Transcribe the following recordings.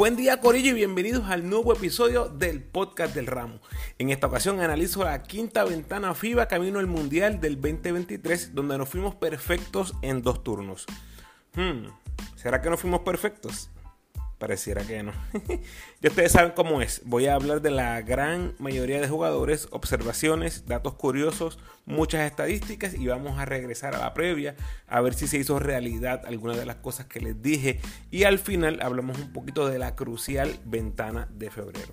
Buen día Corillo y bienvenidos al nuevo episodio del podcast del ramo. En esta ocasión analizo la quinta ventana FIBA camino al Mundial del 2023 donde nos fuimos perfectos en dos turnos. Hmm, ¿Será que no fuimos perfectos? Pareciera que no. ya ustedes saben cómo es. Voy a hablar de la gran mayoría de jugadores, observaciones, datos curiosos, muchas estadísticas y vamos a regresar a la previa a ver si se hizo realidad alguna de las cosas que les dije. Y al final hablamos un poquito de la crucial ventana de febrero.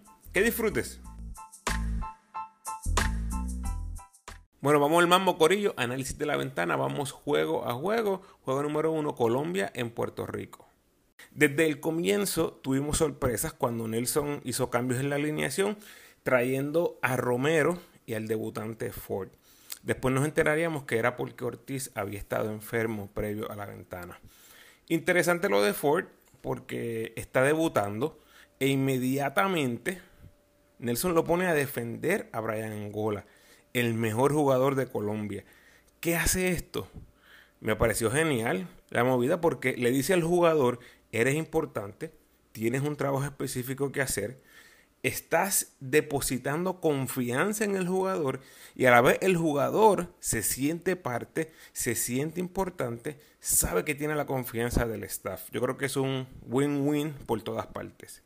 Que disfrutes. Bueno, vamos al mambo corillo, análisis de la ventana, vamos juego a juego. Juego número uno, Colombia en Puerto Rico. Desde el comienzo tuvimos sorpresas cuando Nelson hizo cambios en la alineación, trayendo a Romero y al debutante Ford. Después nos enteraríamos que era porque Ortiz había estado enfermo previo a la ventana. Interesante lo de Ford porque está debutando e inmediatamente Nelson lo pone a defender a Brian Angola, el mejor jugador de Colombia. ¿Qué hace esto? Me pareció genial la movida porque le dice al jugador, eres importante, tienes un trabajo específico que hacer, estás depositando confianza en el jugador y a la vez el jugador se siente parte, se siente importante, sabe que tiene la confianza del staff. Yo creo que es un win-win por todas partes.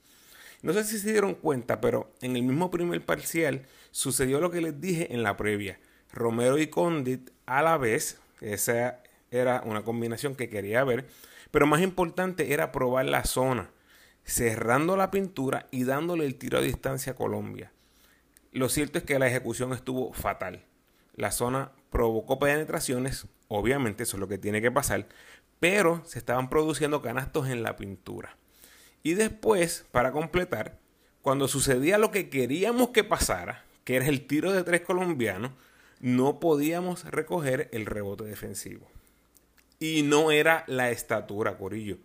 No sé si se dieron cuenta, pero en el mismo primer parcial sucedió lo que les dije en la previa. Romero y Condit a la vez, esa era una combinación que quería ver, pero más importante era probar la zona, cerrando la pintura y dándole el tiro a distancia a Colombia. Lo cierto es que la ejecución estuvo fatal. La zona provocó penetraciones, obviamente eso es lo que tiene que pasar, pero se estaban produciendo canastos en la pintura. Y después, para completar, cuando sucedía lo que queríamos que pasara, que era el tiro de tres colombianos, no podíamos recoger el rebote defensivo. Y no era la estatura, Corillo.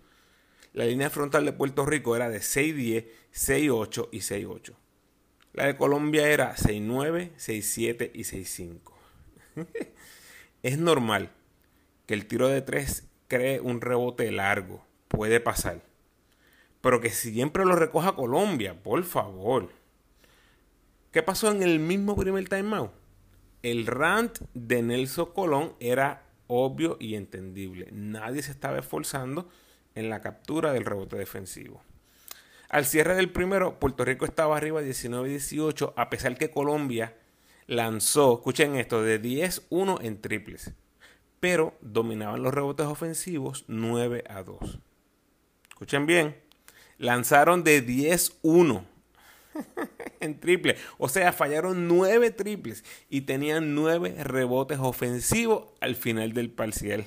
La línea frontal de Puerto Rico era de 6'10, 6'8 y 6'8. La de Colombia era 6'9, 6'7 y 6'5. es normal que el tiro de tres cree un rebote largo. Puede pasar pero que siempre lo recoja Colombia, por favor. ¿Qué pasó en el mismo primer timeout? El rant de Nelson Colón era obvio y entendible. Nadie se estaba esforzando en la captura del rebote defensivo. Al cierre del primero, Puerto Rico estaba arriba 19-18, a pesar que Colombia lanzó, escuchen esto, de 10-1 en triples, pero dominaban los rebotes ofensivos 9 a 2. Escuchen bien, lanzaron de 10-1 en triple. O sea, fallaron 9 triples y tenían 9 rebotes ofensivos al final del parcial.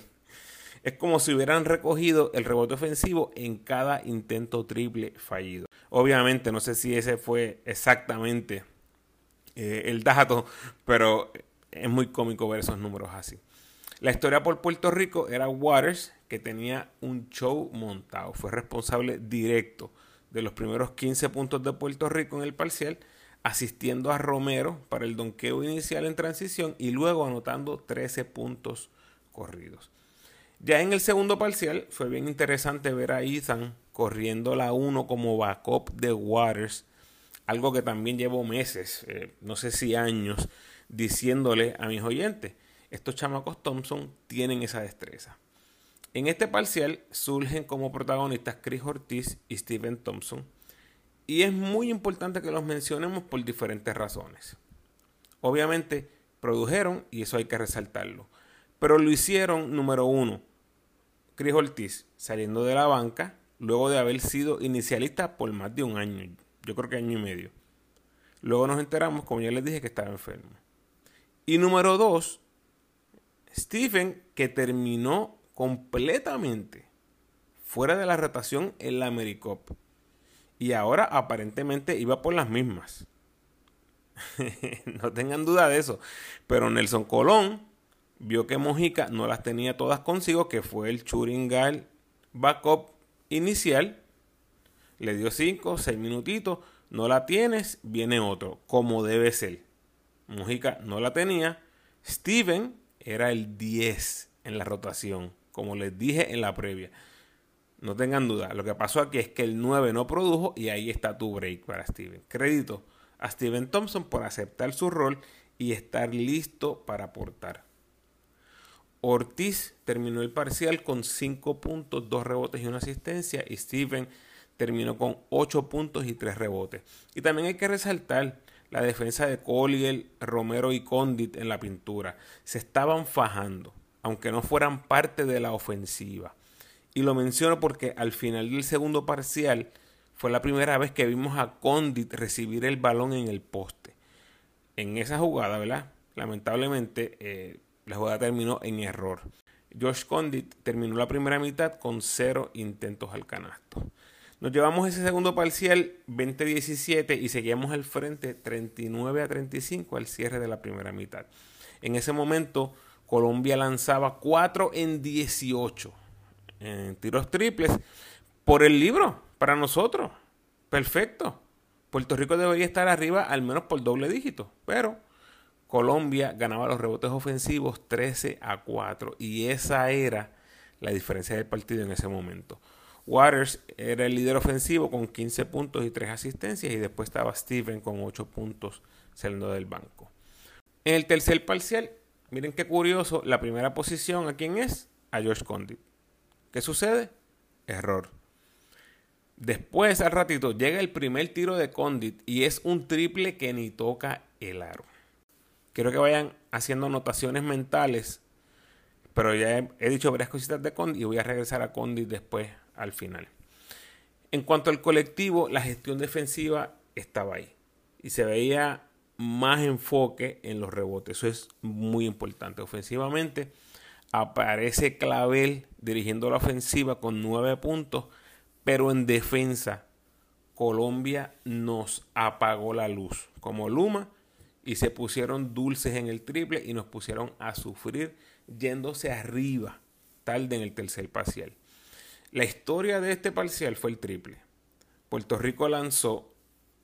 Es como si hubieran recogido el rebote ofensivo en cada intento triple fallido. Obviamente, no sé si ese fue exactamente eh, el dato, pero es muy cómico ver esos números así. La historia por Puerto Rico era Waters, que tenía un show montado. Fue responsable directo de los primeros 15 puntos de Puerto Rico en el parcial, asistiendo a Romero para el donqueo inicial en transición y luego anotando 13 puntos corridos. Ya en el segundo parcial fue bien interesante ver a Ethan corriendo la 1 como backup de Waters, algo que también llevo meses, eh, no sé si años, diciéndole a mis oyentes, estos chamacos Thompson tienen esa destreza. En este parcial surgen como protagonistas Chris Ortiz y Steven Thompson, y es muy importante que los mencionemos por diferentes razones. Obviamente, produjeron, y eso hay que resaltarlo, pero lo hicieron, número uno, Chris Ortiz saliendo de la banca, luego de haber sido inicialista por más de un año, yo creo que año y medio. Luego nos enteramos, como ya les dije, que estaba enfermo. Y número dos, Stephen, que terminó completamente fuera de la rotación en la AmeriCup. y ahora aparentemente iba por las mismas. no tengan duda de eso. Pero Nelson Colón vio que Mojica no las tenía todas consigo, que fue el Churingal backup inicial. Le dio 5, 6 minutitos. No la tienes, viene otro, como debe ser. Mojica no la tenía. Steven era el 10 en la rotación, como les dije en la previa. No tengan duda. Lo que pasó aquí es que el 9 no produjo y ahí está tu break para Steven. Crédito a Steven Thompson por aceptar su rol y estar listo para aportar. Ortiz terminó el parcial con 5 puntos, 2 rebotes y una asistencia y Steven terminó con 8 puntos y 3 rebotes. Y también hay que resaltar la defensa de Collier, Romero y Condit en la pintura. Se estaban fajando, aunque no fueran parte de la ofensiva. Y lo menciono porque al final del segundo parcial fue la primera vez que vimos a Condit recibir el balón en el poste. En esa jugada, ¿verdad? Lamentablemente, eh, la jugada terminó en error. Josh Condit terminó la primera mitad con cero intentos al canasto. Nos llevamos ese segundo parcial 20-17 y seguíamos al frente 39 a 35 al cierre de la primera mitad. En ese momento, Colombia lanzaba 4 en 18 en tiros triples por el libro para nosotros. Perfecto. Puerto Rico debería estar arriba al menos por doble dígito, pero Colombia ganaba los rebotes ofensivos 13 a 4 y esa era la diferencia del partido en ese momento. Waters era el líder ofensivo con 15 puntos y 3 asistencias y después estaba Steven con 8 puntos saliendo del banco. En el tercer parcial, miren qué curioso, la primera posición a quién es? A George Condit. ¿Qué sucede? Error. Después, al ratito, llega el primer tiro de Condit y es un triple que ni toca el aro. Quiero que vayan haciendo anotaciones mentales, pero ya he, dicho varias cositas de Condit y voy a regresar a Condit después, al final. En cuanto al colectivo, la gestión defensiva estaba ahí y se veía más enfoque en los rebotes. Eso es muy importante. Ofensivamente, aparece Clavel dirigiendo la ofensiva con nueve puntos pero en defensa, Colombia nos apagó la luz como Luma y se pusieron dulces en el triple y nos pusieron a sufrir yéndose arriba tarde en el tercer parcial. La historia de este parcial fue el triple. Puerto Rico lanzó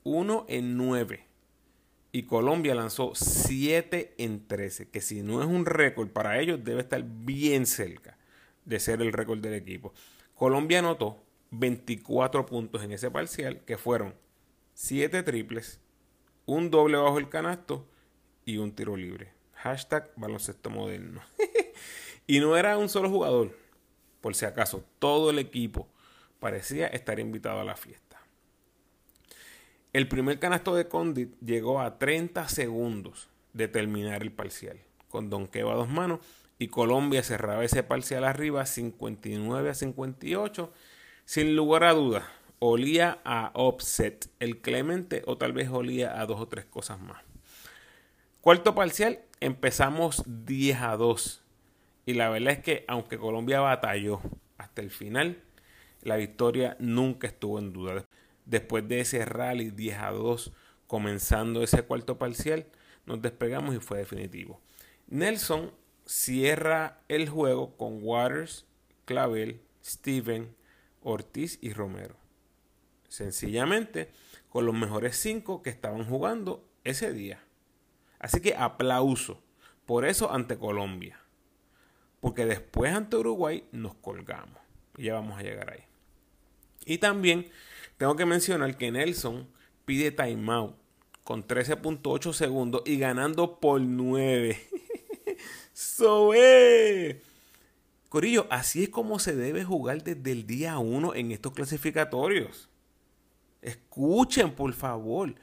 1 en 9 y Colombia lanzó 7 en 13, que si no es un récord para ellos debe estar bien cerca de ser el récord del equipo. Colombia anotó 24 puntos en ese parcial, que fueron 7 triples, un doble bajo el canasto y un tiro libre. Hashtag baloncesto moderno. y no era un solo jugador, por si acaso, todo el equipo parecía estar invitado a la fiesta. El primer canasto de Condit llegó a 30 segundos de terminar el parcial, con Donqueo a dos manos, y Colombia cerraba ese parcial arriba 59 a 58 sin lugar a dudas, olía a offset el Clemente o tal vez olía a dos o tres cosas más. Cuarto parcial, empezamos 10 a 2. Y la verdad es que aunque Colombia batalló hasta el final, la victoria nunca estuvo en duda. Después de ese rally 10 a 2, comenzando ese cuarto parcial, nos despegamos y fue definitivo. Nelson cierra el juego con Waters, Clavel, Steven, Ortiz y Romero. Sencillamente con los mejores cinco que estaban jugando ese día. Así que aplauso por eso ante Colombia. Porque después ante Uruguay nos colgamos. Y ya vamos a llegar ahí. Y también tengo que mencionar que Nelson pide timeout con 13.8 segundos y ganando por 9. so, eh. Corillo, así es como se debe jugar desde el día 1 en estos clasificatorios. Escuchen, por favor.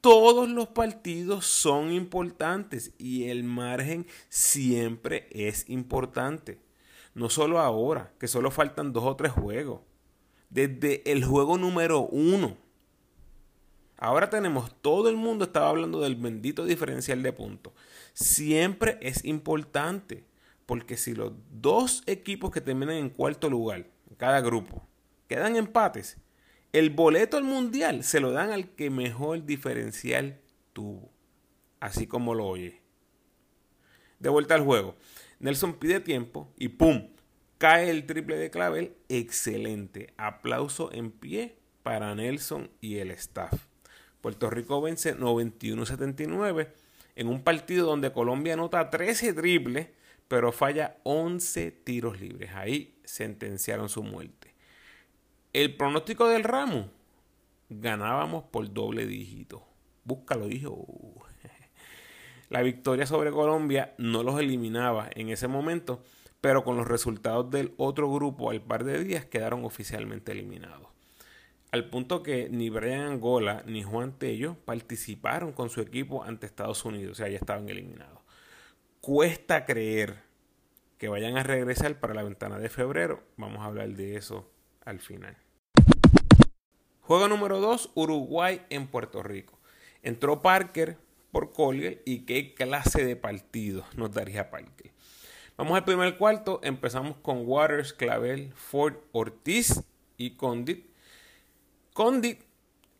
Todos los partidos son importantes y el margen siempre es importante. No solo ahora, que solo faltan dos o tres juegos. Desde el juego número uno. Ahora tenemos, todo el mundo estaba hablando del bendito diferencial de puntos. Siempre es importante. Porque si los dos equipos que terminan en cuarto lugar, en cada grupo, quedan empates, El boleto al mundial se lo dan al que mejor diferencial tuvo. Así como lo oye. De vuelta al juego. Nelson pide tiempo y ¡pum! Cae el triple de Clavel. Excelente. Aplauso en pie para Nelson y el staff. Puerto Rico vence 91-79 en un partido donde Colombia anota 13 triples, pero falla 11 tiros libres. Ahí sentenciaron su muerte. El pronóstico del ramo, ganábamos por doble dígito. Búscalo, dijo. La victoria sobre Colombia no los eliminaba en ese momento, pero con los resultados del otro grupo al par de días quedaron oficialmente eliminados. Al punto que ni Brian Angola ni Juan Tello participaron con su equipo ante Estados Unidos, o sea, ya estaban eliminados. Cuesta creer que vayan a regresar para la ventana de febrero. Vamos a hablar de eso al final. Juego número 2, Uruguay en Puerto Rico. Entró Parker por Collier y qué clase de partido nos daría Parker. Vamos al primer cuarto, empezamos con Waters, Clavel, Ford, Ortiz y Condit. Condit,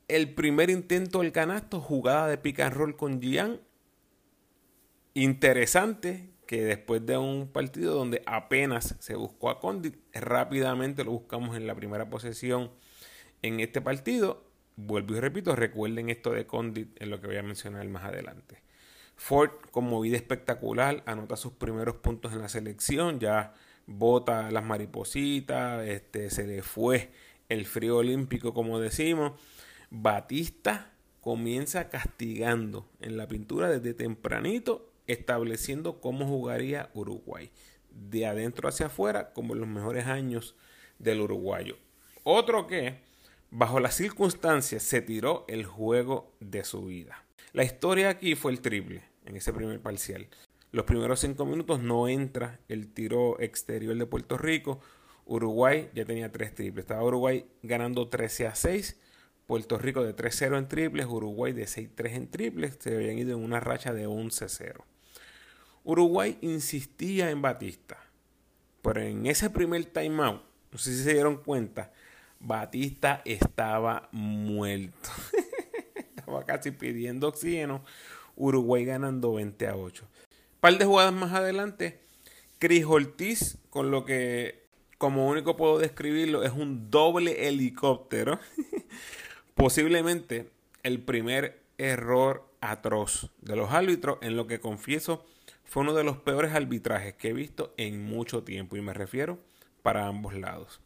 el primer intento del canasto, jugada de pick con Gian. Interesante que después de un partido donde apenas se buscó a Condit, rápidamente lo buscamos en la primera posesión en este partido. Vuelvo y repito, recuerden esto de Condit en lo que voy a mencionar más adelante. Ford con movida espectacular, anota sus primeros puntos en la selección, ya bota las maripositas, este, se le fue el frío olímpico como decimos. Batista comienza castigando en la pintura desde tempranito, estableciendo cómo jugaría Uruguay, de adentro hacia afuera, como en los mejores años del uruguayo. Otro que Bajo las circunstancias se tiró el juego de su vida. La historia aquí fue el triple en ese primer parcial. Los primeros cinco minutos no entra el tiro exterior de Puerto Rico. Uruguay ya tenía tres triples. Estaba Uruguay ganando 13 a 6. Puerto Rico de 3-0 en triples. Uruguay de 6-3 en triples. Se habían ido en una racha de 11-0. Uruguay insistía en Batista. Pero en ese primer timeout, no sé si se dieron cuenta, Batista estaba muerto. casi pidiendo oxígeno. Uruguay ganando 20 a 8. Par de jugadas más adelante. Cris Ortiz, con lo que como único puedo describirlo, es un doble helicóptero. Posiblemente el primer error atroz de los árbitros, en lo que confieso fue uno de los peores arbitrajes que he visto en mucho tiempo, y me refiero para ambos lados.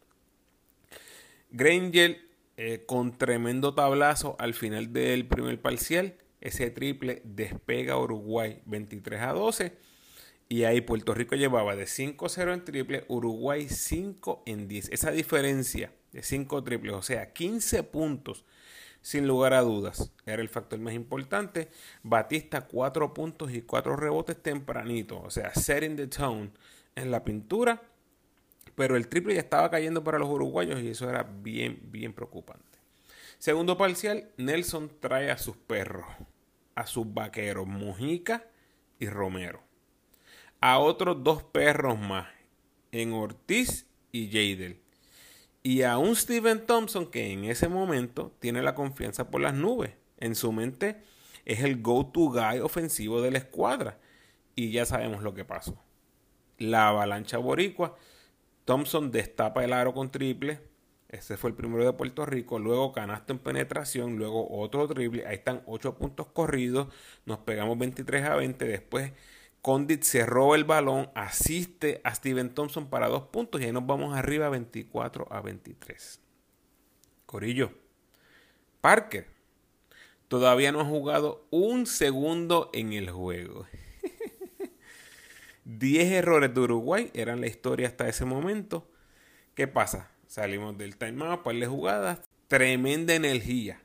Granger eh, con tremendo tablazo al final del primer parcial. Ese triple despega a Uruguay 23 a 12. Y ahí Puerto Rico llevaba de 5-0 en triple, Uruguay 5 en 10. Esa diferencia de 5 triples, o sea, 15 puntos, sin lugar a dudas, era el factor más importante. Batista 4 puntos y 4 rebotes tempranito, o sea, setting the tone en la pintura pero el triple ya estaba cayendo para los uruguayos y eso era bien, bien preocupante. Segundo parcial, Nelson trae a sus perros, a sus vaqueros, Mujica y Romero. A otros dos perros más, en Ortiz y Jadel. Y a un Steven Thompson que en ese momento tiene la confianza por las nubes. En su mente es el go-to guy ofensivo de la escuadra. Y ya sabemos lo que pasó. La avalancha boricua Thompson destapa el aro con triple. Ese fue el primero de Puerto Rico. Luego canasto en penetración. Luego otro triple. Ahí están 8 puntos corridos. Nos pegamos 23 a 20. Después Condit se roba el balón. Asiste a Steven Thompson para dos puntos. Y ahí nos vamos arriba 24 a 23. Corillo. Parker. Todavía no ha jugado un segundo en el juego. 10 errores de Uruguay eran la historia hasta ese momento. ¿Qué pasa? Salimos del timeout, par de jugadas. Tremenda energía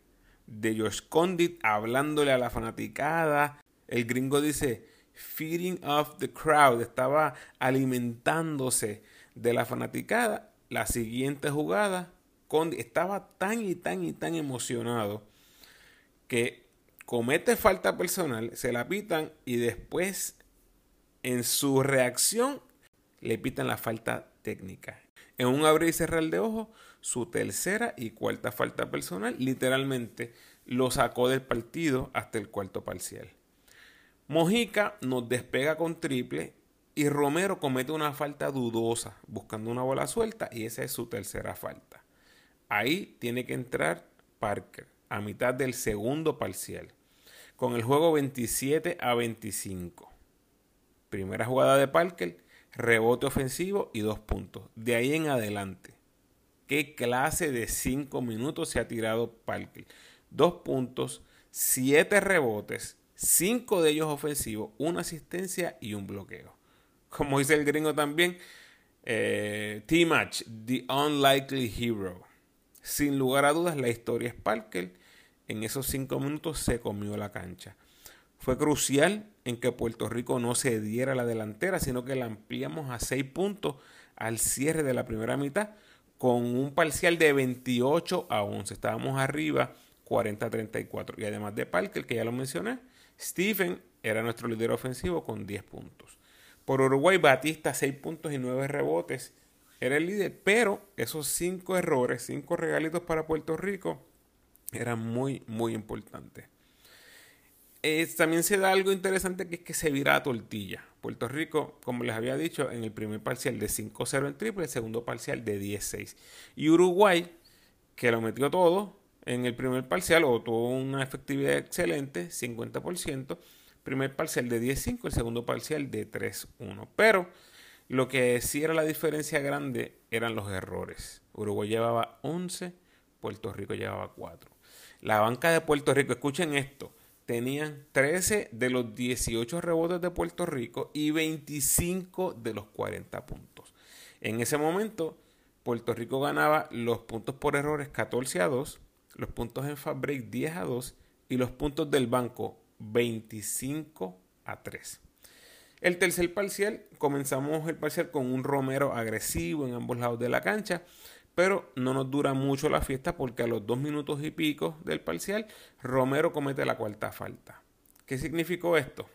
de Josh Condit hablándole a la fanaticada. El gringo dice, feeding off the crowd. Estaba alimentándose de la fanaticada. La siguiente jugada, Condit estaba tan y tan y tan emocionado que comete falta personal, se la pitan y después en su reacción le pitan la falta técnica. En un abrir y cerrar de ojos, su tercera y cuarta falta personal literalmente lo sacó del partido hasta el cuarto parcial. Mojica nos despega con triple y Romero comete una falta dudosa buscando una bola suelta y esa es su tercera falta. Ahí tiene que entrar Parker a mitad del segundo parcial con el juego 27 a 25. Primera jugada de Parker, rebote ofensivo y dos puntos. De ahí en adelante, ¿qué clase de cinco minutos se ha tirado Parker? Dos puntos, siete rebotes, cinco de ellos ofensivos, una asistencia y un bloqueo. Como dice el gringo también, eh, T-Match, The Unlikely Hero. Sin lugar a dudas, la historia es Parker. En esos cinco minutos se comió la cancha. Fue crucial en que Puerto Rico no se diera la delantera, sino que la ampliamos a seis puntos al cierre de la primera mitad con un parcial de 28 a 11. Estábamos arriba 40 a 34. Y además de Parker, que ya lo mencioné, Stephen era nuestro líder ofensivo con 10 puntos. Por Uruguay, Batista 6 puntos y 9 rebotes. Era el líder, pero esos 5 errores, 5 regalitos para Puerto Rico, eran muy, muy importantes también se da algo interesante que es que se vira a tortilla. Puerto Rico, como les había dicho, en el primer parcial de 5-0 en triple, el segundo parcial de 10-6. Y Uruguay, que lo metió todo en el primer parcial, o tuvo una efectividad excelente, 50%, primer parcial de 10-5, el segundo parcial de 3-1. Pero lo que sí era la diferencia grande eran los errores. Uruguay llevaba 11, Puerto Rico llevaba 4. La banca de Puerto Rico, escuchen esto, tenían 13 de los 18 rebotes de Puerto Rico y 25 de los 40 puntos. En ese momento, Puerto Rico ganaba los puntos por errores 14 a 2, los puntos en fast break 10 a 2 y los puntos del banco 25 a 3. El tercer parcial, comenzamos el parcial con un Romero agresivo en ambos lados de la cancha, pero no nos dura mucho la fiesta porque a los dos minutos y pico del parcial, Romero comete la cuarta falta. ¿Qué significó esto?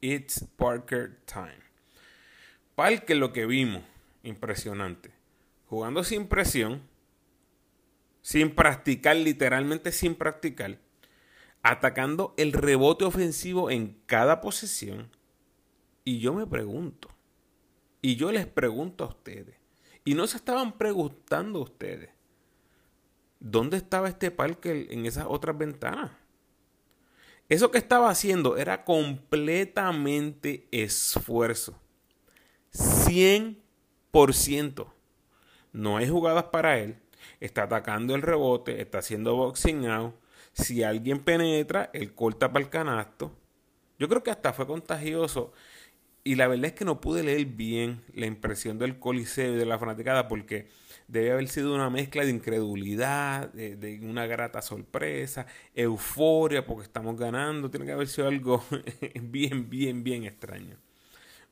It's Parker time. Parker lo que vimos, impresionante. Jugando sin presión, sin practicar, literalmente sin practicar, atacando el rebote ofensivo en cada posesión. Y yo me pregunto, y yo les pregunto a ustedes, y no se estaban preguntando ustedes, ¿dónde estaba este parque en esas otras ventanas? Eso que estaba haciendo era completamente esfuerzo. 100%. No hay jugadas para él. Está atacando el rebote, está haciendo boxing out. Si alguien penetra, él corta para el canasto. Yo creo que hasta fue contagioso y la verdad es que no pude leer bien la impresión del Coliseo y de la fanaticada porque debe haber sido una mezcla de incredulidad, de, una grata sorpresa, euforia porque estamos ganando. Tiene que haber sido algo bien, bien, bien extraño.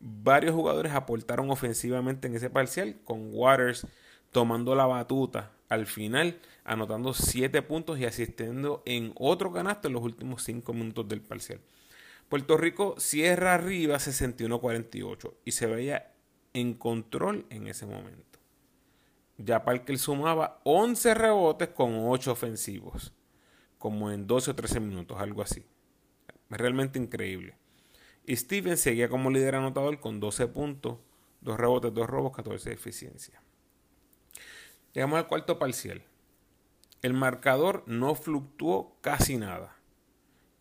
Varios jugadores aportaron ofensivamente en ese parcial, con Waters tomando la batuta al final, anotando 7 puntos y asistiendo en otro canasto en los últimos 5 minutos del parcial. Puerto Rico cierra arriba 61-48 y se veía en control en ese momento. Ya Parker sumaba 11 rebotes con 8 ofensivos, como en 12 o 13 minutos, algo así. Realmente increíble. Y Steven seguía como líder anotador con 12 puntos, 2 rebotes, 2 robos, 14 de eficiencia. Llegamos al cuarto parcial. El marcador no fluctuó casi nada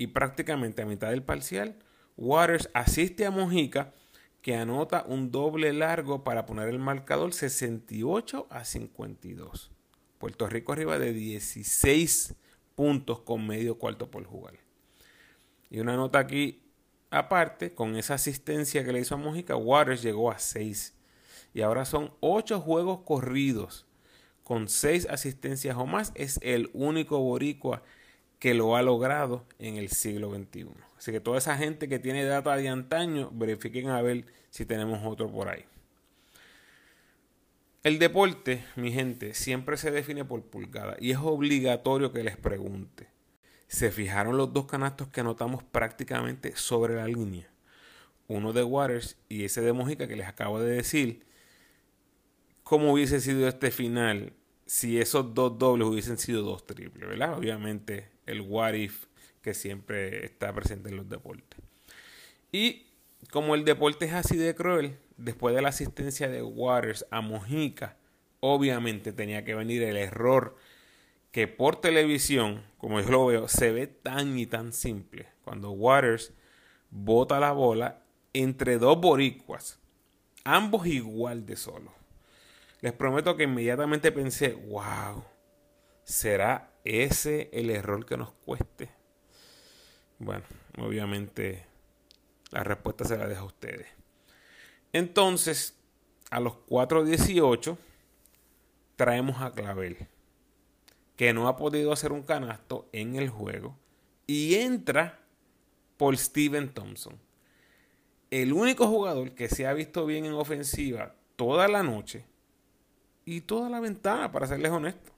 y prácticamente a mitad del parcial, Waters asiste a Mojica que anota un doble largo para poner el marcador 68 a 52. Puerto Rico arriba de 16 puntos con medio cuarto por jugar. Y una nota aquí aparte, con esa asistencia que le hizo a Mojica, Waters llegó a 6. Y ahora son 8 juegos corridos con 6 asistencias o más. Es el único boricua que lo ha logrado en el siglo XXI. Así que toda esa gente que tiene data de antaño, verifiquen a ver si tenemos otro por ahí. El deporte, mi gente, siempre se define por pulgada y es obligatorio que les pregunte. ¿Se fijaron los dos canastos que anotamos prácticamente sobre la línea? Uno de Waters y ese de Mojica que les acabo de decir. cómo hubiese sido este final si esos dos dobles hubiesen sido dos triples, ¿verdad? Obviamente el what if que siempre está presente en los deportes. Y como el deporte es así de cruel, después de la asistencia de Waters a Mojica, obviamente tenía que venir el error que por televisión, como yo lo veo, se ve tan y tan simple. Cuando Waters bota la bola entre dos boricuas, ambos igual de solos. Les prometo que inmediatamente pensé, wow, ¿será ese el error que nos cueste? Bueno, obviamente la respuesta se la dejo a ustedes. Entonces, a los 4.18 traemos a Clavel, que no ha podido hacer un canasto en el juego, y entra por Steven Thompson. El único jugador que se ha visto bien en ofensiva toda la noche y toda la ventana, para serles honesto.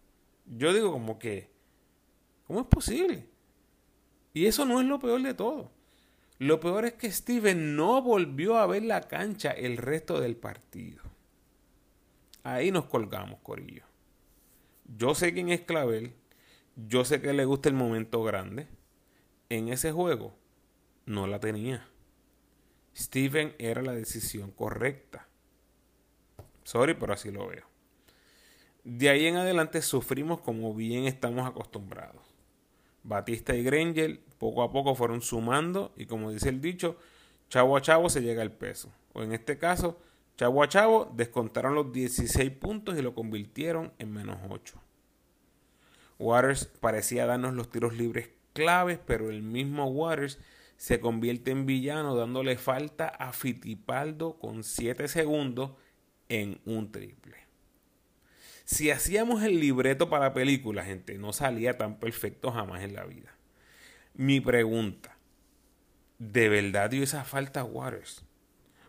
Yo digo como que, ¿cómo es posible? Y eso no es lo peor de todo. Lo peor es que Steven no volvió a ver la cancha el resto del partido. Ahí nos colgamos, Corillo. Yo sé quién es Clavel. Yo sé que le gusta el momento grande. En ese juego no la tenía. Steven era la decisión correcta. Sorry, pero así lo veo. De ahí en adelante sufrimos como bien estamos acostumbrados. Batista y Granger poco a poco fueron sumando y como dice el dicho, chavo a chavo se llega al peso. O en este caso, chavo a chavo descontaron los 16 puntos y lo convirtieron en menos 8. Waters parecía darnos los tiros libres claves, pero el mismo Waters se convierte en villano dándole falta a Fitipaldo con 7 segundos en un triple. Si hacíamos el libreto para la película, gente, no salía tan perfecto jamás en la vida. Mi pregunta, ¿de verdad dio esa falta a Waters?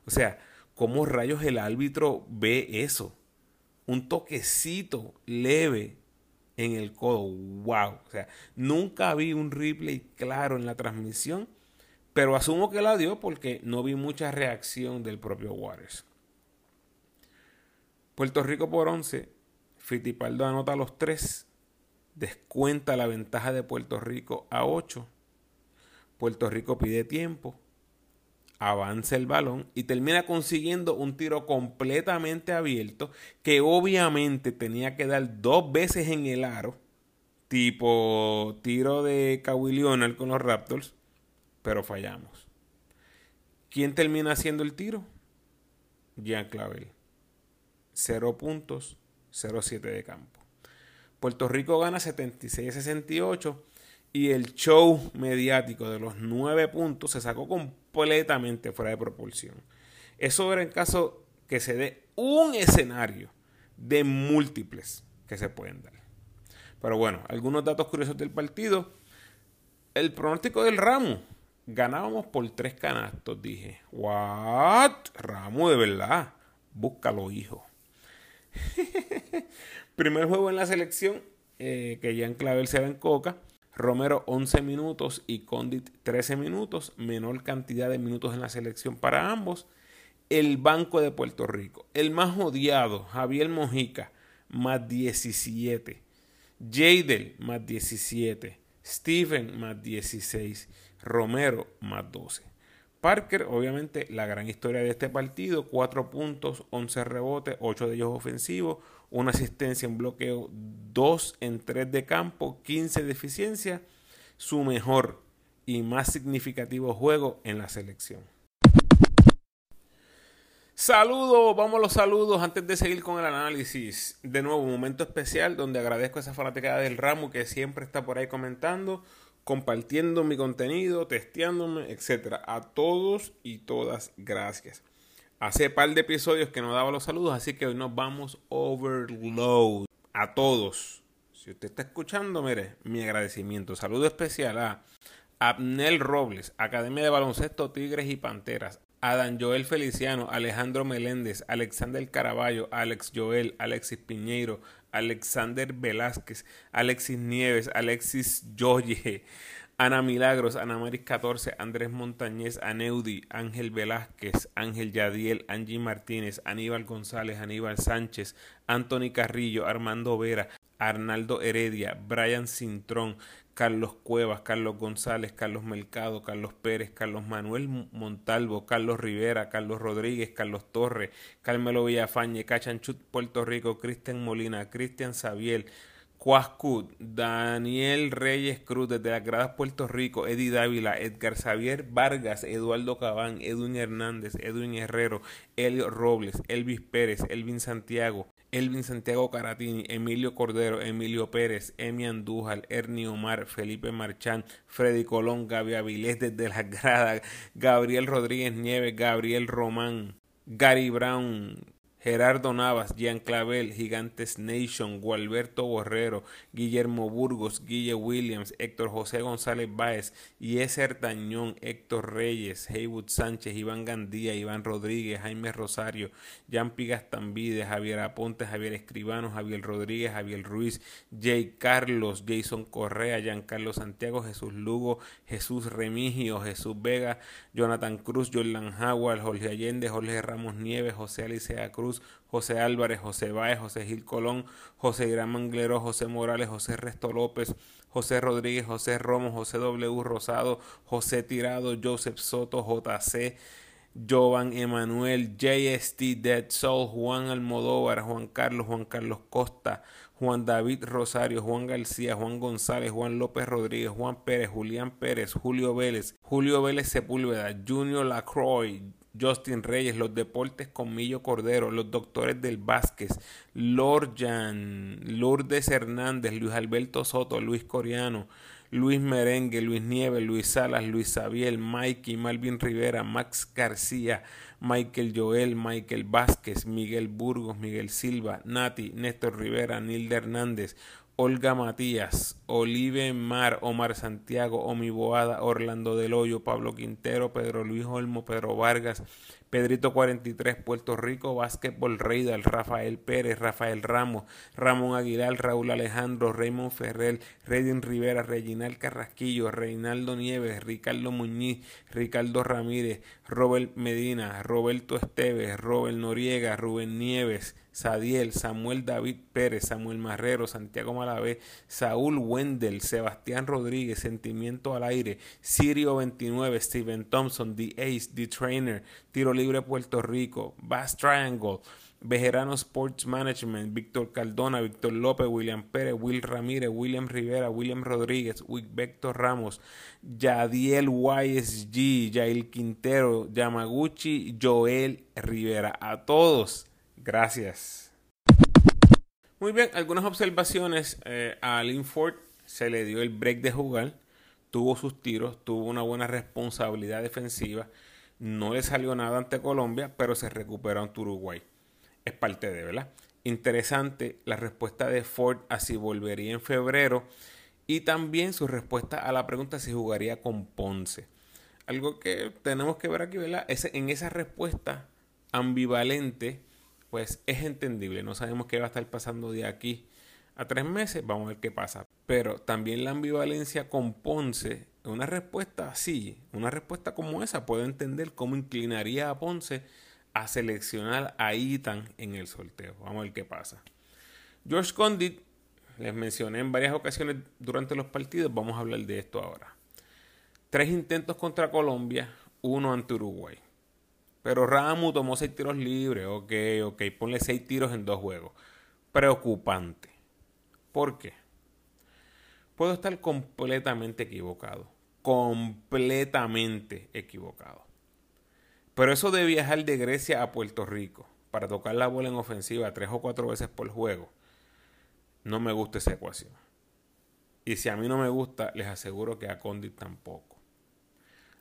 O sea, ¿cómo rayos el árbitro ve eso? Un toquecito leve en el codo. ¡Wow! O sea, nunca vi un replay claro en la transmisión, pero asumo que la dio porque no vi mucha reacción del propio Waters. Puerto Rico por 11 Fittipaldo anota los tres, descuenta la ventaja de Puerto Rico a 8. Puerto Rico pide tiempo, avanza el balón y termina consiguiendo un tiro completamente abierto que obviamente tenía que dar dos veces en el aro, tipo tiro de Kawhi Leonard con los Raptors, pero fallamos. ¿Quién termina haciendo el tiro? Jean Clavel. Cero puntos, 0-7 de campo. Puerto Rico gana 76-68 y el show mediático de los 9 puntos se sacó completamente fuera de proporción. Eso era en caso que se dé un escenario de múltiples que se pueden dar. Pero bueno, algunos datos curiosos del partido. El pronóstico del ramo. Ganábamos por tres canastos. Dije, ¿what? Ramo de verdad. Búscalo, hijo. Primer juego en la selección, eh, que ya en Clavel se ve en Coca. Romero 11 minutos y Condit 13 minutos, menor cantidad de minutos en la selección para ambos. El Banco de Puerto Rico, el más odiado, Javier Mojica, más 17. Jadel, más 17. Stephen, más 16. Romero, más 12. Parker, obviamente, la gran historia de este partido, 4 puntos, 11 rebotes, 8 de ellos ofensivos, una asistencia en bloqueo, 2 en 3 de campo, 15 de eficiencia, su mejor y más significativo juego en la selección. Saludos, vamos a los saludos antes de seguir con el análisis. De nuevo, un momento especial donde agradezco a esa fanática del ramo que siempre está por ahí comentando compartiendo mi contenido, testeándome, etc. A todos y todas, gracias. Hace par de episodios que no daba los saludos, así que hoy nos vamos overload. A todos. Si usted está escuchando, mire, mi agradecimiento. Saludo especial a Abnel Robles, Academia de Baloncesto Tigres y Panteras. Adán Joel Feliciano, Alejandro Meléndez, Alexander Caraballo, Alex Joel, Alexis Piñeiro, Alexander Velázquez, Alexis Nieves, Alexis Joye, Ana Milagros, Ana Maris 14, Andrés Montañez, Aneudi, Ángel Velázquez, Ángel Yadiel, Angie Martínez, Aníbal González, Aníbal Sánchez, Anthony Carrillo, Armando Vera, Arnaldo Heredia, Brian Cintrón, Carlos Cuevas, Carlos González, Carlos Mercado, Carlos Pérez, Carlos Manuel Montalvo, Carlos Rivera, Carlos Rodríguez, Carlos Torres, Carmelo Villafañe, Cachanchut, Puerto Rico, Cristian Molina, Cristian Sabiel, Cuascut, Daniel Reyes Cruz desde las gradas Puerto Rico, Eddie Dávila, Edgar Xavier Vargas, Eduardo Cabán, Edwin Hernández, Edwin Herrero, Elio Robles, Elvis Pérez, Elvin Santiago, Elvin Santiago Caratini, Emilio Cordero, Emilio Pérez, Emi Andújar, Ernie Omar, Felipe Marchán, Freddy Colón, Gaby Avilés desde las gradas, Gabriel Rodríguez Nieves, Gabriel Román, Gary Brown, Gerardo Navas, Jean Clavel, Gigantes Nation, Gualberto Borrero, Guillermo Burgos, Guille Williams, Héctor José González Báez, Yeser Tañón, Héctor Reyes, Heywood Sánchez, Iván Gandía, Iván Rodríguez, Jaime Rosario, Jan Pigas Tambide, Javier Aponte, Javier Escribano, Javier Rodríguez, Javier Ruiz, Jay Carlos, Jason Correa, Carlos Santiago, Jesús Lugo, Jesús Remigio, Jesús Vega, Jonathan Cruz, Jordan Howard, Jorge Allende, Jorge Ramos Nieves, José Alicea José Álvarez, José Báez, José Gil Colón, José Irán Manglero, José Morales, José Resto López, José Rodríguez, José Romo, José W. Rosado, José Tirado, Joseph Soto, JC, Jovan Emanuel, JST Dead Soul, Juan Almodóvar, Juan Carlos, Juan Carlos Costa, Juan David Rosario, Juan García, Juan González, Juan López Rodríguez, Juan Pérez, Julián Pérez, Julio Vélez, Julio Vélez Sepúlveda, Junior Lacroix, Justin Reyes, los deportes con Millo Cordero, los doctores del Vázquez, Lorjan, Lourdes Hernández, Luis Alberto Soto, Luis Coriano, Luis Merengue, Luis Nieves, Luis Salas, Luis Sabiel, Mikey, Malvin Rivera, Max García, Michael Joel, Michael Vázquez, Miguel Burgos, Miguel Silva, Nati, Néstor Rivera, Nilda Hernández, Olga Matías, Olive Mar, Omar Santiago, Omi Boada, Orlando Del Hoyo, Pablo Quintero, Pedro Luis Olmo, Pedro Vargas, Pedrito 43, Puerto Rico, Básquetbol Reidal, Rafael Pérez, Rafael Ramos, Ramón Aguilar, Raúl Alejandro, Raymond Ferrer, Redin Rivera, Reginal Carrasquillo, Reinaldo Nieves, Ricardo Muñiz, Ricardo Ramírez, Robert Medina, Roberto Esteves, Robert Noriega, Rubén Nieves, Sadiel, Samuel David Pérez, Samuel Marrero, Santiago Malavé, Saúl Wendel, Sebastián Rodríguez, Sentimiento al Aire, Sirio 29, Steven Thompson, The Ace, The Trainer, Tiro Libre Puerto Rico, Bass Triangle, Vejerano Sports Management, Víctor Caldona, Víctor López, William Pérez, Will Ramírez, William Rivera, William Rodríguez, Víctor Ramos, Yadiel YSG, Yael Quintero, Yamaguchi, Joel Rivera. A todos Gracias. Muy bien, algunas observaciones. Eh, a Linford se le dio el break de jugar, tuvo sus tiros, tuvo una buena responsabilidad defensiva. No le salió nada ante Colombia, pero se recuperó ante Uruguay. Es parte de, ¿verdad? Interesante la respuesta de Ford a si volvería en febrero y también su respuesta a la pregunta si jugaría con Ponce. Algo que tenemos que ver aquí, ¿verdad? Es en esa respuesta ambivalente pues es entendible. No sabemos qué va a estar pasando de aquí a tres meses. Vamos a ver qué pasa. Pero también la ambivalencia con Ponce, una respuesta así, una respuesta como esa, puedo entender cómo inclinaría a Ponce a seleccionar a Itan en el sorteo. Vamos a ver qué pasa. George Condit, les mencioné en varias ocasiones durante los partidos, vamos a hablar de esto ahora. Tres intentos contra Colombia, uno ante Uruguay. Pero Ramu tomó seis tiros libres. Ok, ok. Ponle seis tiros en dos juegos. Preocupante. ¿Por qué? Puedo estar completamente equivocado. Completamente equivocado. Pero eso de viajar de Grecia a Puerto Rico para tocar la bola en ofensiva tres o cuatro veces por juego, no me gusta esa ecuación. Y si a mí no me gusta, les aseguro que a Condit tampoco.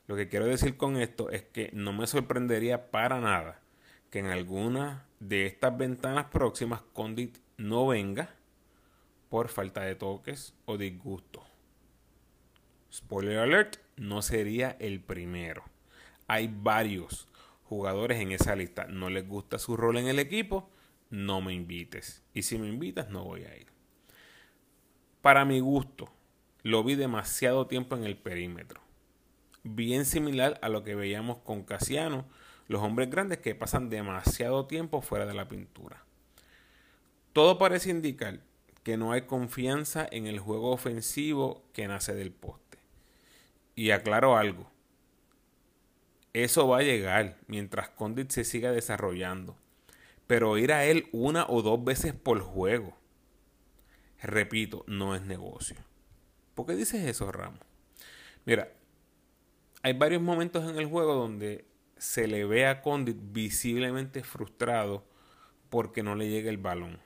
Lo que quiero decir con esto es que no me sorprendería para nada que en alguna de estas ventanas próximas Condit no venga por falta de toques o disgusto. Spoiler alert, no sería el primero. Hay varios jugadores en esa lista. No les gusta su rol en el equipo, no me invites. Y si me invitas, no voy a ir. Para mi gusto, lo vi demasiado tiempo en el perímetro. Bien similar a lo que veíamos con Casiano, los hombres grandes que pasan demasiado tiempo fuera de la pintura. Todo parece indicar que no hay confianza en el juego ofensivo que nace del poste. Y aclaro algo, eso va a llegar mientras Condit se siga desarrollando. Pero ir a él una o dos veces por juego, repito, no es negocio. ¿Por qué dices eso, Ramos? Mira, hay varios momentos en el juego donde se le ve a Condit visiblemente frustrado porque no le llega el balón.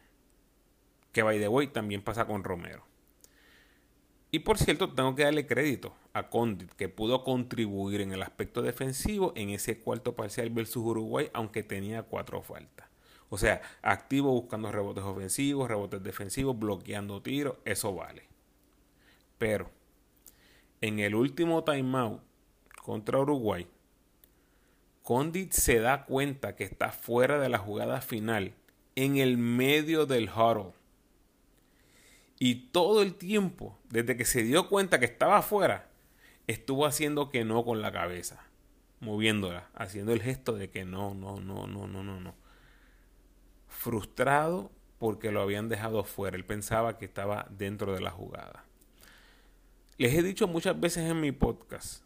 Que by the way también pasa con Romero. Y por cierto, tengo que darle crédito a Condit, que pudo contribuir en el aspecto defensivo en ese cuarto parcial versus Uruguay, aunque tenía cuatro faltas. O sea, activo buscando rebotes ofensivos, rebotes defensivos, bloqueando tiros, eso vale. Pero en el último timeout contra Uruguay, Condit se da cuenta que está fuera de la jugada final en el medio del huddle. Y todo el tiempo, desde que se dio cuenta que estaba afuera, estuvo haciendo que no con la cabeza, moviéndola, haciendo el gesto de que no, no, no, no, no, no, no. Frustrado porque lo habían dejado fuera. Él pensaba que estaba dentro de la jugada. Les he dicho muchas veces en mi podcast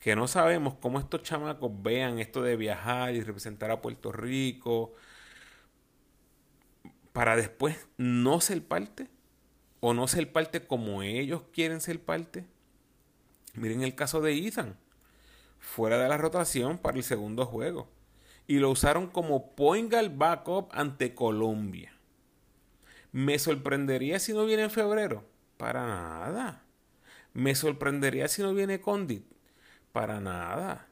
que no sabemos cómo estos chamacos vean esto de viajar y representar a Puerto Rico para después no ser parte o no ser parte como ellos quieren ser parte. Miren el caso de Ethan, fuera de la rotación para el segundo juego. Y lo usaron como point guard backup ante Colombia. ¿Me sorprendería si no viene en febrero? Para nada. ¿Me sorprendería si no viene Condit? Para nada.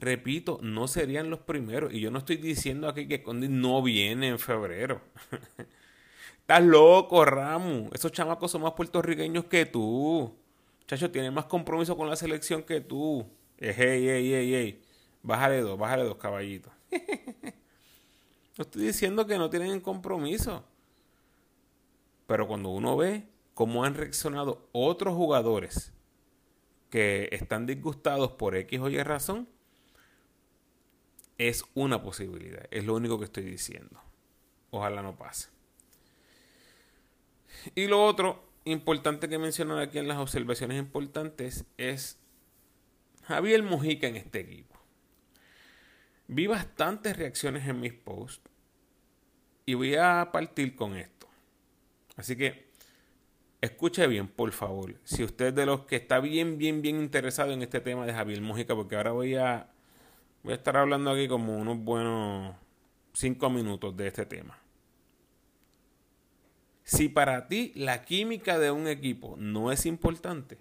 Repito, no serían los primeros. Y yo no estoy diciendo aquí que Condit no viene en febrero. Estás loco, Ramu. Esos chamacos son más puertorriqueños que tú. Chacho, tiene más compromiso con la selección que tú. Ey, ey, ey, ey. Bájale dos, bájale dos, caballitos. no estoy diciendo que no tienen compromiso. Pero cuando uno ve cómo han reaccionado otros jugadores que están disgustados por X o Y razón, es una posibilidad. Es lo único que estoy diciendo. Ojalá no pase. Y lo otro importante que mencionar aquí en las observaciones importantes es Javier Mujica en este equipo. Vi bastantes reacciones en mis posts y voy a partir con esto. Así que escuche bien, por favor. Si usted es de los que está bien, bien, bien interesado en este tema de Javier Mujica, porque ahora voy a, voy a estar hablando aquí como unos buenos cinco minutos de este tema. Si para ti la química de un equipo no es importante,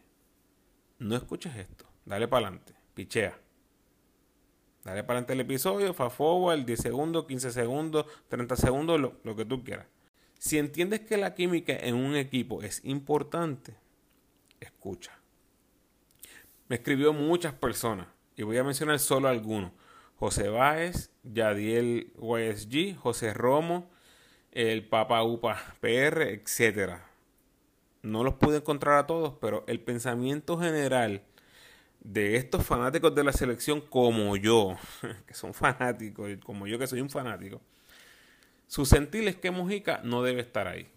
no escuches esto. Dale para adelante. Pichea. Dale para adelante el episodio, fast forward, 10 segundos, 15 segundos, 30 segundos, lo, lo que tú quieras. Si entiendes que la química en un equipo es importante, escucha. Me escribió muchas personas y voy a mencionar solo algunos. José Báez, Yadiel YSG, José Romo, el Papa UPA PR, etcétera. No los pude encontrar a todos, pero el pensamiento general de estos fanáticos de la selección como yo, que son fanáticos, como yo que soy un fanático, su sentir es que Mujica no debe estar ahí.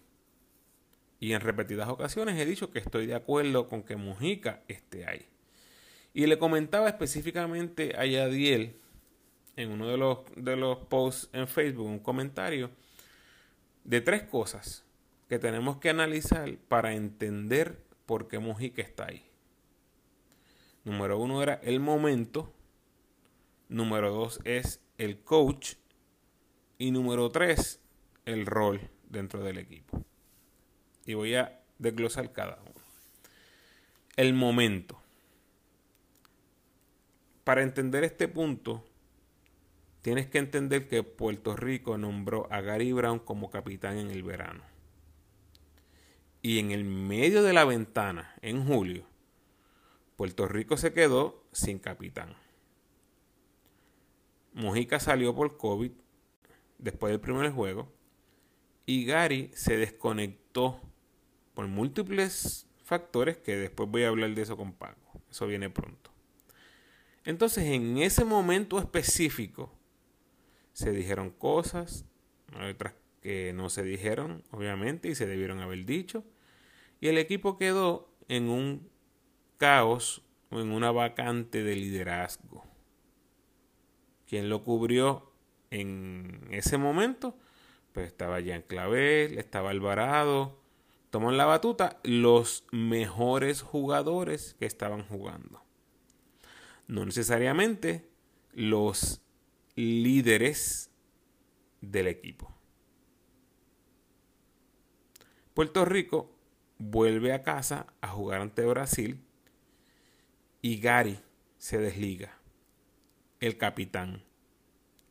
Y en repetidas ocasiones he dicho que estoy de acuerdo con que Mujica esté ahí. Y le comentaba específicamente a Yadiel en uno de los, de los posts en Facebook, un comentario, de tres cosas que tenemos que analizar para entender por qué Mujica está ahí. Número uno era el momento. Número dos es el coach. Y número tres, el rol dentro del equipo. Y voy a desglosar cada uno. El momento. Para entender este punto, Tienes que entender que Puerto Rico nombró a Gary Brown como capitán en el verano. Y en el medio de la ventana, en julio, Puerto Rico se quedó sin capitán. Mojica salió por COVID después del primer juego y Gary se desconectó por múltiples factores que después voy a hablar de eso con Paco. Eso viene pronto. Entonces, en ese momento específico, se dijeron cosas, otras que no se dijeron, obviamente, y se debieron haber dicho. Y el equipo quedó en un caos o en una vacante de liderazgo. ¿Quién lo cubrió en ese momento? Pues estaba Jean Clavel, estaba Alvarado. Tomó en la batuta los mejores jugadores que estaban jugando. No necesariamente los líderes del equipo. Puerto Rico vuelve a casa a jugar ante Brasil y Gary se desliga. El capitán,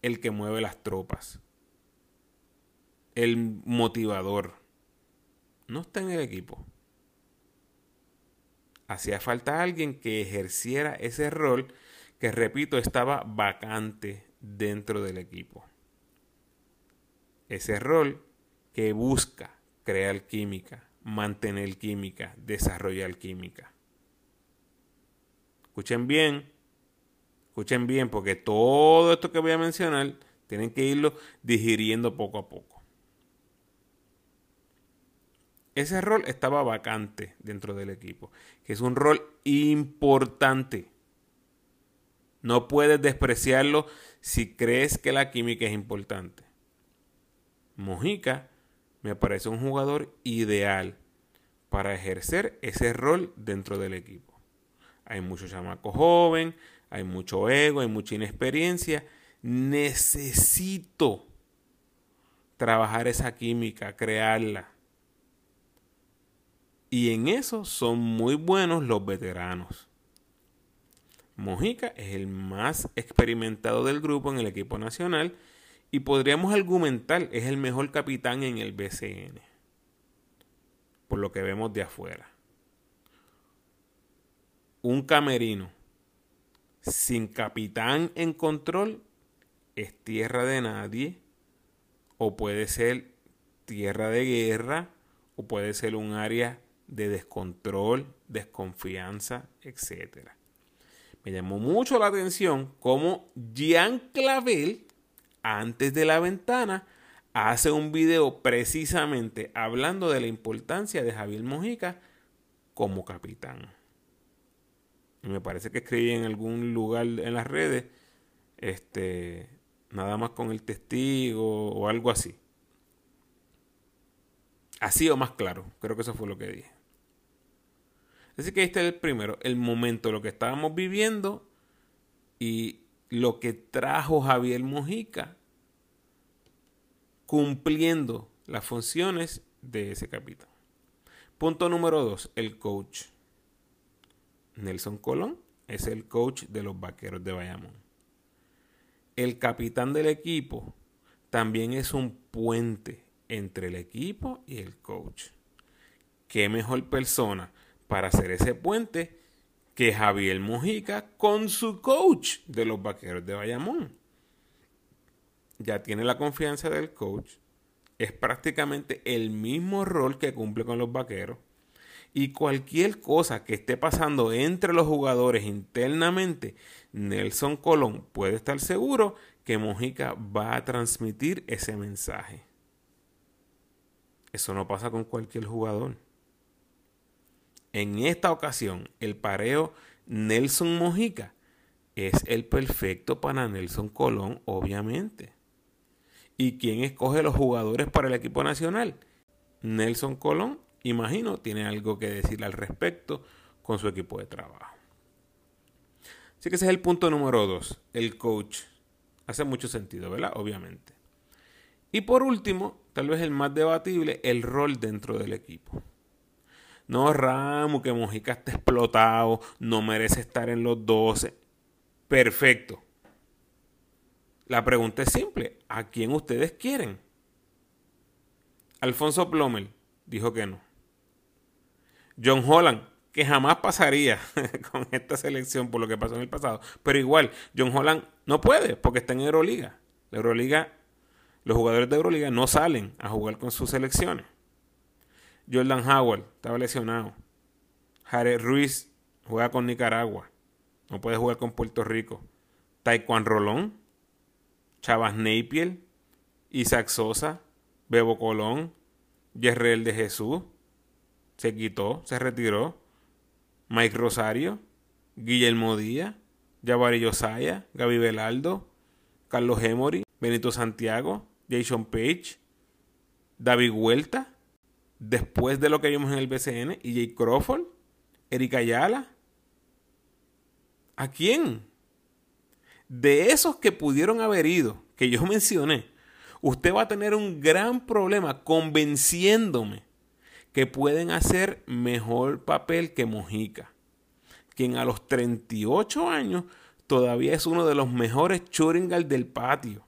el que mueve las tropas, el motivador, no está en el equipo. Hacía falta alguien que ejerciera ese rol que, repito, estaba vacante dentro del equipo. Ese rol que busca crear química, mantener química, desarrollar química. Escuchen bien, escuchen bien, porque todo esto que voy a mencionar tienen que irlo digiriendo poco a poco. Ese rol estaba vacante dentro del equipo, que es un rol importante. No puedes despreciarlo si crees que la química es importante. Mojica me parece un jugador ideal para ejercer ese rol dentro del equipo. Hay mucho chamaco joven, hay mucho ego, hay mucha inexperiencia. Necesito trabajar esa química, crearla. Y en eso son muy buenos los veteranos. Mojica es el más experimentado del grupo en el equipo nacional y podríamos argumentar es el mejor capitán en el BCN. Por lo que vemos de afuera. Un camerino sin capitán en control es tierra de nadie o puede ser tierra de guerra o puede ser un área de descontrol, desconfianza, etc. Me llamó mucho la atención cómo Jean Clavel, antes de la ventana, hace un video precisamente hablando de la importancia de Javier Mojica como capitán. Me parece que escribí en algún lugar en las redes, este, nada más con el testigo o algo así. Así o más claro, creo que eso fue lo que dije. Así que este es el primero, el momento, lo que estábamos viviendo y lo que trajo Javier Mojica cumpliendo las funciones de ese capitán. Punto número dos, el coach. Nelson Colón es el coach de los Vaqueros de Bayamón. El capitán del equipo también es un puente entre el equipo y el coach. ¿Qué mejor persona para hacer ese puente que Javier Mojica con su coach de los Vaqueros de Bayamón. Ya tiene la confianza del coach, es prácticamente el mismo rol que cumple con los Vaqueros y cualquier cosa que esté pasando entre los jugadores internamente, Nelson Colón puede estar seguro que Mojica va a transmitir ese mensaje. Eso no pasa con cualquier jugador. En esta ocasión, el pareo Nelson Mojica es el perfecto para Nelson Colón, obviamente. ¿Y quién escoge los jugadores para el equipo nacional? Nelson Colón, imagino, tiene algo que decir al respecto con su equipo de trabajo. Así que ese es el punto número dos, el coach. Hace mucho sentido, ¿verdad? Obviamente. Y por último, tal vez el más debatible, el rol dentro del equipo. No, Ramo, que Mojica está explotado, no merece estar en los 12. Perfecto. La pregunta es simple. ¿A quién ustedes quieren? Alfonso Plomer dijo que no. John Holland, que jamás pasaría con esta selección por lo que pasó en el pasado. Pero igual, John Holland no puede porque está en Euroliga. Euroliga, los jugadores de Euroliga no salen a jugar con sus selecciones. Jordan Howard estaba lesionado. Jared Ruiz juega con Nicaragua. No puede jugar con Puerto Rico. Taekwondo Rolón. Chavas Napier. Isaac Sosa. Bebo Colón. Yerrel de Jesús. Se quitó, se retiró. Mike Rosario. Guillermo Díaz. Jabari Yosaya. Gaby Velaldo. Carlos Emory. Benito Santiago. Jason Page. David Huerta. Después de lo que vimos en el BCN. Jay Crawford. Erika Ayala. ¿A quién? De esos que pudieron haber ido, que yo mencioné, usted va a tener un gran problema convenciéndome que pueden hacer mejor papel que Mojica, quien a los 38 años todavía es uno de los mejores churingals del patio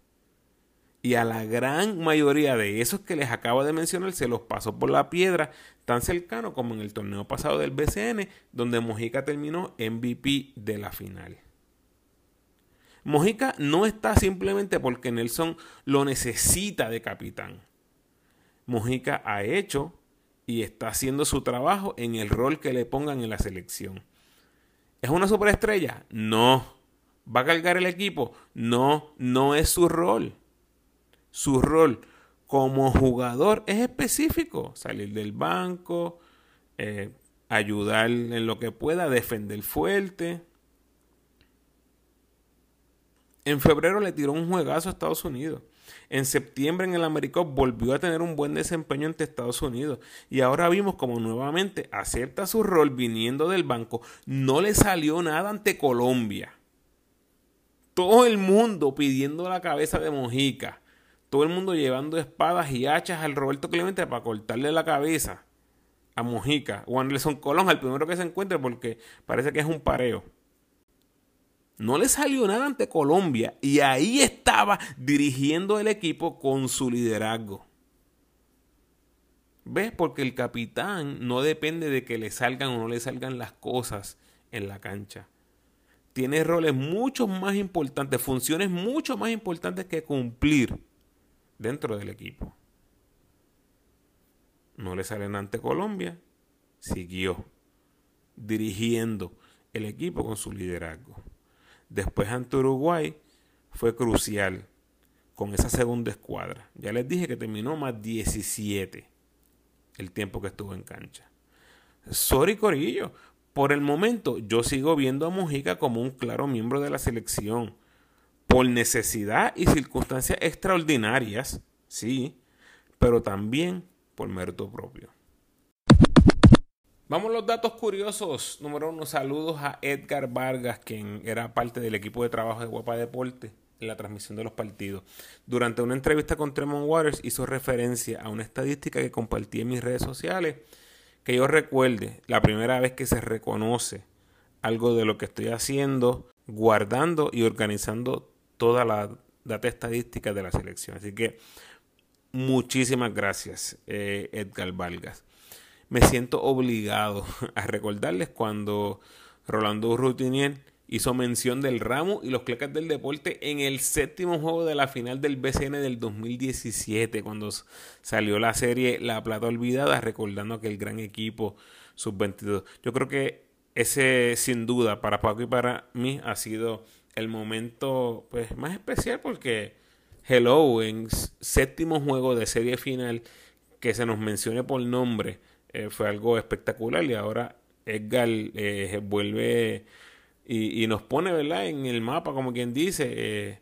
y a la gran mayoría de esos que les acabo de mencionar se los pasó por la piedra tan cercano como en el torneo pasado del BCN, donde Mojica terminó MVP de la final. Mojica no está simplemente porque Nelson lo necesita de capitán. Mojica ha hecho y está haciendo su trabajo en el rol que le pongan en la selección. ¿Es una superestrella? No. ¿Va a cargar el equipo? No, no es su rol su rol como jugador es específico, salir del banco, eh, ayudar en lo que pueda, defender fuerte. En febrero le tiró un juegazo a Estados Unidos. En septiembre en el América volvió a tener un buen desempeño ante Estados Unidos. Y ahora vimos como nuevamente acepta su rol viniendo del banco. No le salió nada ante Colombia. Todo el mundo pidiendo la cabeza de Mojica todo el mundo llevando espadas y hachas al Roberto Clemente para cortarle la cabeza a Mojica o a Anderson Colón, al primero que se encuentre, porque parece que es un pareo. No le salió nada ante Colombia y ahí estaba dirigiendo el equipo con su liderazgo. ¿Ves? Porque el capitán no depende de que le salgan o no le salgan las cosas en la cancha. Tiene roles mucho más importantes, funciones mucho más importantes que cumplir dentro del equipo. No le salen ante Colombia, siguió dirigiendo el equipo con su liderazgo. Después ante Uruguay fue crucial con esa segunda escuadra. Ya les dije que terminó más 17 el tiempo que estuvo en cancha. Sorry Corillo, por el momento yo sigo viendo a Mujica como un claro miembro de la selección por necesidad y circunstancias extraordinarias, sí, pero también por mérito propio. Vamos a los datos curiosos. Número uno, saludos a Edgar Vargas, quien era parte del equipo de trabajo de Guapa Deporte en la transmisión de los partidos. Durante una entrevista con Tremont Waters hizo referencia a una estadística que compartí en mis redes sociales, que yo recuerde la primera vez que se reconoce algo de lo que estoy haciendo, guardando y organizando toda la data estadística de la selección. Así que muchísimas gracias, eh, Edgar Vargas. Me siento obligado a recordarles cuando Rolando Routinier hizo mención del ramo y los clecas del deporte en el séptimo juego de la final del BCN del 2017, cuando salió la serie La Plata Olvidada, recordando que el gran equipo sub-22. Yo creo que ese, sin duda, para Paco y para mí, ha sido el momento pues más especial porque Hello en séptimo juego de serie final que se nos mencione por nombre eh, fue algo espectacular y ahora Edgar eh, vuelve y, nos pone verdad en el mapa como quien dice eh,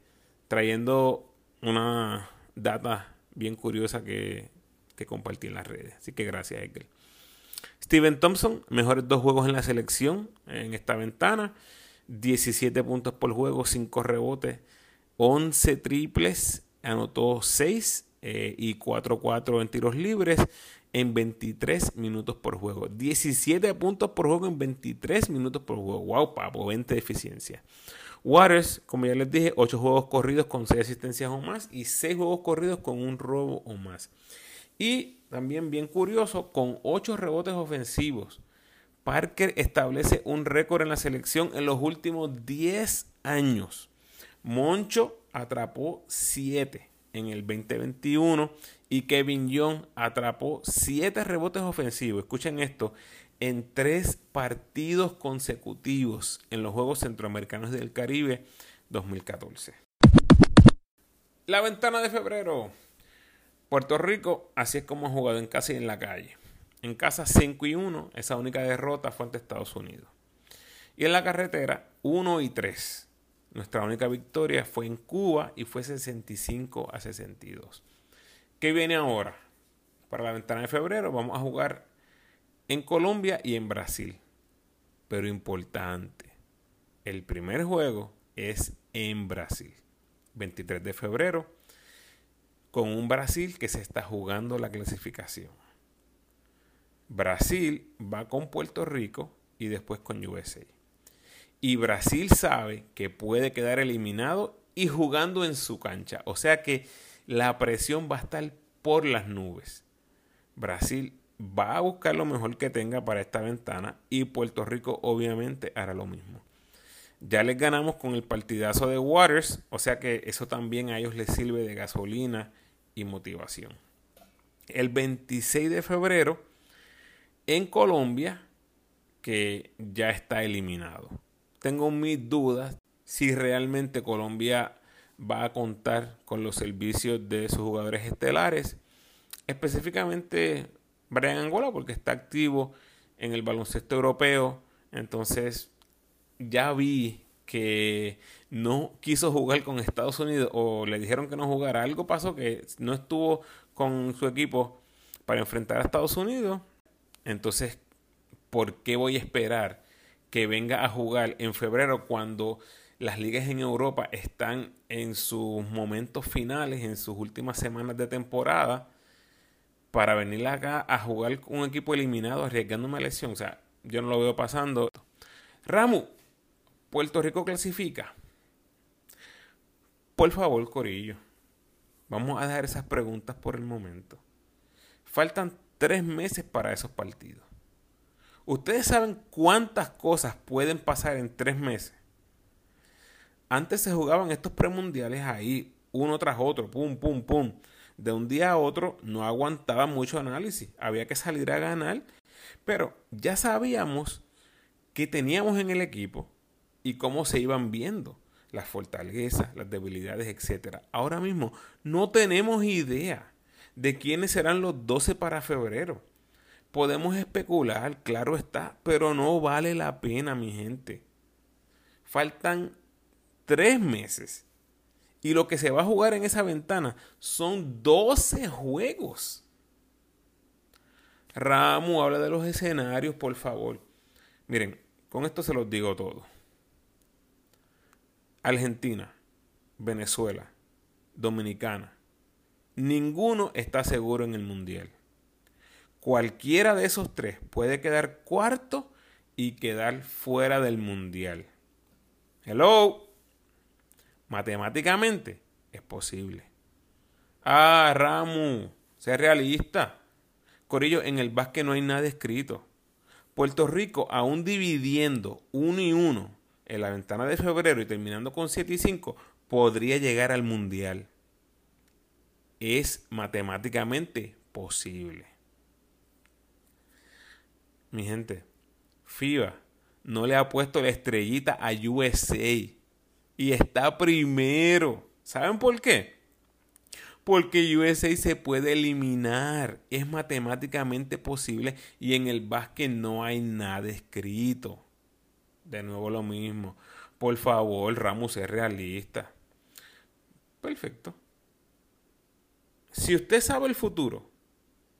trayendo una data bien curiosa que, que compartí en las redes. Así que gracias Edgar. Steven Thompson mejores dos juegos en la selección en esta ventana 17 puntos por juego, 5 rebotes, 11 triples, anotó 6 eh, y 4-4 en tiros libres en 23 minutos por juego. 17 puntos por juego en 23 minutos por juego. Wow, papo, 20 de eficiencia. Waters, como ya les dije, 8 juegos corridos con 6 asistencias o más y 6 juegos corridos con un robo o más. Y también bien curioso, con 8 rebotes ofensivos. Parker establece un récord en la selección en los últimos 10 años. Moncho atrapó 7 en el 2021 y Kevin Young atrapó 7 rebotes ofensivos. Escuchen esto, en tres partidos consecutivos en los Juegos Centroamericanos del Caribe 2014. La ventana de febrero. Puerto Rico, así es como ha jugado en casa y en la calle. En casa 5 y 1, esa única derrota fue ante Estados Unidos. Y en la carretera 1 y 3. Nuestra única victoria fue en Cuba y fue 65 a 62. ¿Qué viene ahora? Para la ventana de febrero vamos a jugar en Colombia y en Brasil. Pero importante, el primer juego es en Brasil. 23 de febrero, con un Brasil que se está jugando la clasificación. Brasil va con Puerto Rico y después con USA. Y Brasil sabe que puede quedar eliminado y jugando en su cancha. O sea que la presión va a estar por las nubes. Brasil va a buscar lo mejor que tenga para esta ventana y Puerto Rico obviamente hará lo mismo. Ya les ganamos con el partidazo de Waters, o sea que eso también a ellos les sirve de gasolina y motivación. El 26 de febrero en Colombia, que ya está eliminado. Tengo mis dudas si realmente Colombia va a contar con los servicios de sus jugadores estelares, específicamente Brian Angola, porque está activo en el baloncesto europeo. Entonces, ya vi que no quiso jugar con Estados Unidos o le dijeron que no jugara. Algo pasó que no estuvo con su equipo para enfrentar a Estados Unidos. Entonces, ¿por qué voy a esperar que venga a jugar en febrero cuando las ligas en Europa están en sus momentos finales, en sus últimas semanas de temporada, para venir acá a jugar con un equipo eliminado arriesgando una lesión? O sea, yo no lo veo pasando. Ramu, Puerto Rico clasifica. Por favor, Corillo, vamos a dejar esas preguntas por el momento. Faltan tres meses para esos partidos. ¿Ustedes saben cuántas cosas pueden pasar en tres meses? Antes se jugaban estos premundiales ahí, uno tras otro, pum, pum, pum. De un día a otro no aguantaba mucho análisis. Había que salir a ganar. Pero ya sabíamos que teníamos en el equipo y cómo se iban viendo las fortalezas, las debilidades, etc. Ahora mismo no tenemos idea de quiénes serán los 12 para febrero. Podemos especular, claro está, pero no vale la pena, mi gente. Faltan tres meses. Y lo que se va a jugar en esa ventana son 12 juegos. Ramu, habla de los escenarios, por favor. Miren, con esto se los digo todo. Argentina, Venezuela, Dominicana. Ninguno está seguro en el Mundial. Cualquiera de esos tres puede quedar cuarto y quedar fuera del Mundial. Hello. Matemáticamente es posible. Ah, Ramu, sé realista. Corillo, en el básquet no hay nada escrito. Puerto Rico, aún dividiendo uno y uno en la ventana de febrero y terminando con 7 y 5, podría llegar al mundial. Es matemáticamente posible. Mi gente, FIBA no le ha puesto la estrellita a USA y está primero. ¿Saben por qué? Porque USA se puede eliminar. Es matemáticamente posible y en el básquet no hay nada escrito. De nuevo lo mismo. Por favor, Ramos es realista. Perfecto. Si usted sabe el futuro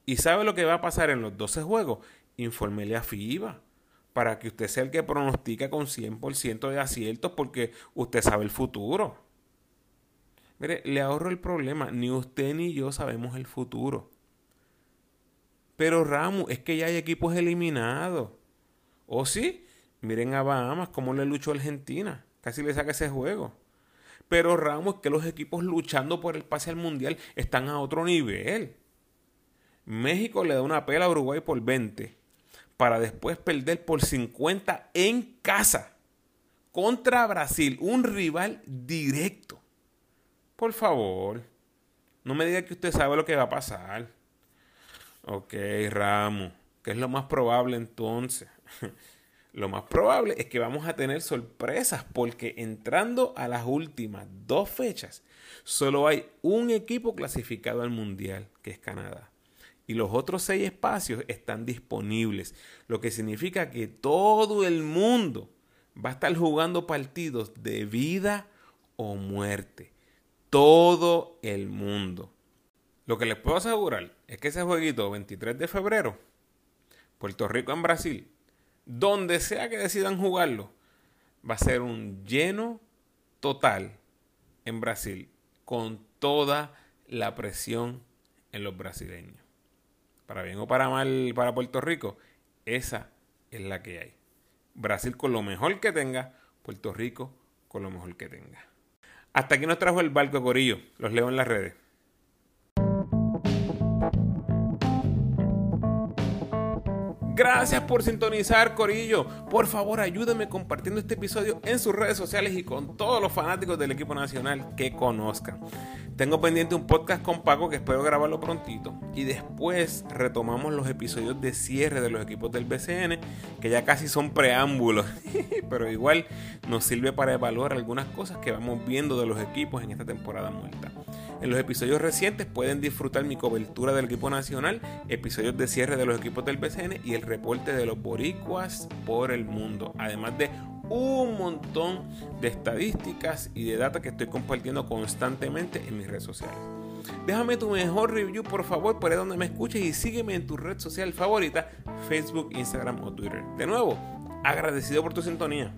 y sabe lo que va a pasar en los 12 juegos, infórmele a FIBA para que usted sea el que pronostica con 100% de aciertos porque usted sabe el futuro. Mire, le ahorro el problema. Ni usted ni yo sabemos el futuro. Pero Ramos, es que ya hay equipos eliminados. ¿O sí? Miren a Bahamas cómo le luchó Argentina. Casi le saca ese juego. Pero Ramos, que los equipos luchando por el pase al mundial están a otro nivel. México le da una pela a Uruguay por 20 para después perder por 50 en casa contra Brasil, un rival directo. Por favor, no me diga que usted sabe lo que va a pasar. Ok, Ramos, ¿Qué es lo más probable entonces? lo más probable es que vamos a tener sorpresas porque entrando a las últimas dos fechas, solo hay un equipo clasificado al Mundial, que es Canadá. Y los otros seis espacios están disponibles, lo que significa que todo el mundo va a estar jugando partidos de vida o muerte. Todo el mundo. Lo que les puedo asegurar es que ese jueguito 23 de febrero, Puerto Rico en Brasil, donde sea que decidan jugarlo, va a ser un lleno total en Brasil, con toda la presión en los brasileños. Para bien o para mal para Puerto Rico, esa es la que hay. Brasil con lo mejor que tenga, Puerto Rico con lo mejor que tenga. Hasta aquí nos trajo el barco Corillo. Los leo en las redes. Gracias por sintonizar, Corillo. Por favor, ayúdenme compartiendo este episodio en sus redes sociales y con todos los fanáticos del equipo nacional que conozcan. Tengo pendiente un podcast con Paco que espero grabarlo prontito. Y después retomamos los episodios de cierre de los equipos del BCN, que ya casi son preámbulos. Pero igual nos sirve para evaluar algunas cosas que vamos viendo de los equipos en esta temporada muerta. En los episodios recientes pueden disfrutar mi cobertura del equipo nacional, episodios de cierre de los equipos del BCN y el reporte de los boricuas por el mundo. Además de un montón de estadísticas y de data que estoy compartiendo constantemente en mis redes sociales. Déjame tu mejor review por favor por ahí donde me escuches y sígueme en tu red social favorita, Facebook, Instagram o Twitter. De nuevo, agradecido por tu sintonía.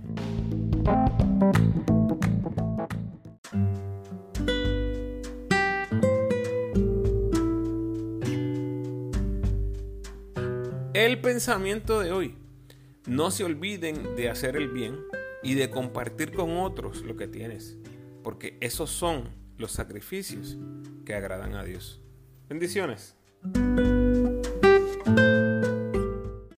El pensamiento de hoy. No se olviden de hacer el bien y de compartir con otros lo que tienes, porque esos son los sacrificios que agradan a Dios. Bendiciones.